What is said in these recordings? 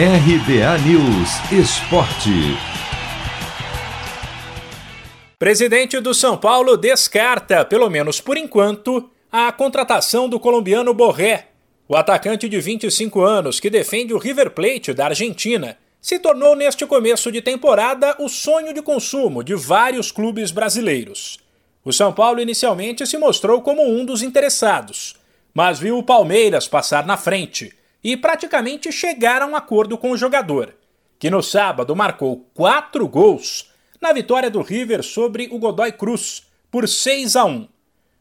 RBA News Esporte. Presidente do São Paulo descarta, pelo menos por enquanto, a contratação do colombiano Borré. O atacante de 25 anos, que defende o River Plate da Argentina, se tornou neste começo de temporada o sonho de consumo de vários clubes brasileiros. O São Paulo inicialmente se mostrou como um dos interessados, mas viu o Palmeiras passar na frente e praticamente chegar a um acordo com o jogador, que no sábado marcou quatro gols na vitória do River sobre o Godoy Cruz por 6 a 1.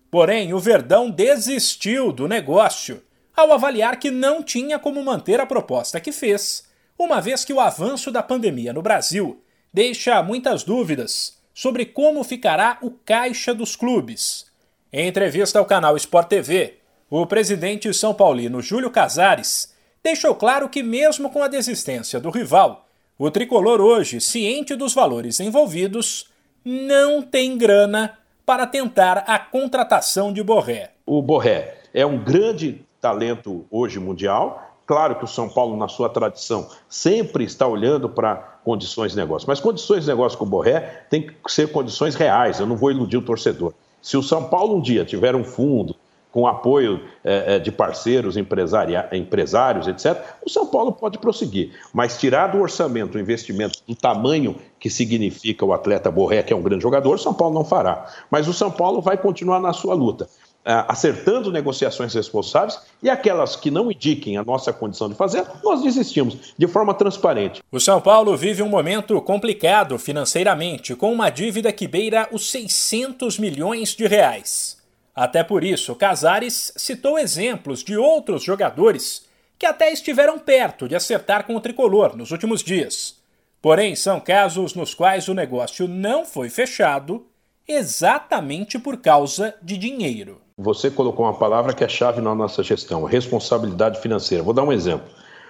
Porém, o Verdão desistiu do negócio ao avaliar que não tinha como manter a proposta que fez, uma vez que o avanço da pandemia no Brasil deixa muitas dúvidas sobre como ficará o caixa dos clubes. Em entrevista ao canal Sport TV, o presidente São Paulino Júlio Casares deixou claro que, mesmo com a desistência do rival, o tricolor hoje, ciente dos valores envolvidos, não tem grana para tentar a contratação de Borré. O Borré é um grande talento hoje mundial. Claro que o São Paulo, na sua tradição, sempre está olhando para condições de negócio. Mas condições de negócio com o Borré tem que ser condições reais. Eu não vou iludir o torcedor. Se o São Paulo um dia tiver um fundo, com apoio é, é de parceiros, empresários, etc., o São Paulo pode prosseguir. Mas tirar do orçamento o investimento do tamanho que significa o atleta Borré, que é um grande jogador, o São Paulo não fará. Mas o São Paulo vai continuar na sua luta. É, acertando negociações responsáveis e aquelas que não indiquem a nossa condição de fazer, nós desistimos de forma transparente. O São Paulo vive um momento complicado financeiramente, com uma dívida que beira os 600 milhões de reais. Até por isso, Casares citou exemplos de outros jogadores que até estiveram perto de acertar com o tricolor nos últimos dias. Porém, são casos nos quais o negócio não foi fechado exatamente por causa de dinheiro. Você colocou uma palavra que é chave na nossa gestão: responsabilidade financeira. Vou dar um exemplo.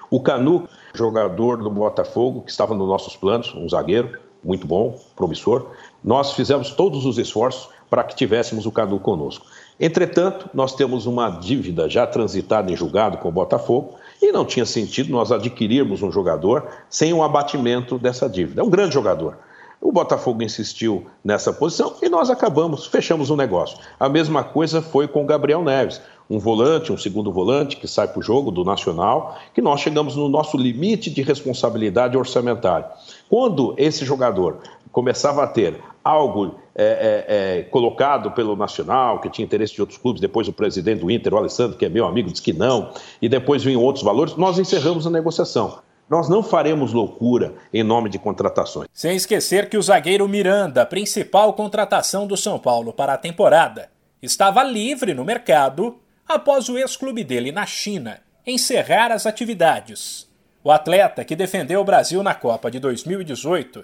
O Canu, jogador do Botafogo, que estava nos nossos planos, um zagueiro muito bom, promissor, nós fizemos todos os esforços para que tivéssemos o Cadu conosco. Entretanto, nós temos uma dívida já transitada em julgado com o Botafogo e não tinha sentido nós adquirirmos um jogador sem um abatimento dessa dívida. É um grande jogador. O Botafogo insistiu nessa posição e nós acabamos, fechamos o negócio. A mesma coisa foi com o Gabriel Neves, um volante, um segundo volante que sai para o jogo do Nacional, que nós chegamos no nosso limite de responsabilidade orçamentária. Quando esse jogador começava a ter algo é, é, é, colocado pelo Nacional, que tinha interesse de outros clubes, depois o presidente do Inter, o Alessandro, que é meu amigo, disse que não, e depois vinham outros valores, nós encerramos a negociação. Nós não faremos loucura em nome de contratações. Sem esquecer que o zagueiro Miranda, principal contratação do São Paulo para a temporada, estava livre no mercado após o ex-clube dele na China encerrar as atividades. O atleta que defendeu o Brasil na Copa de 2018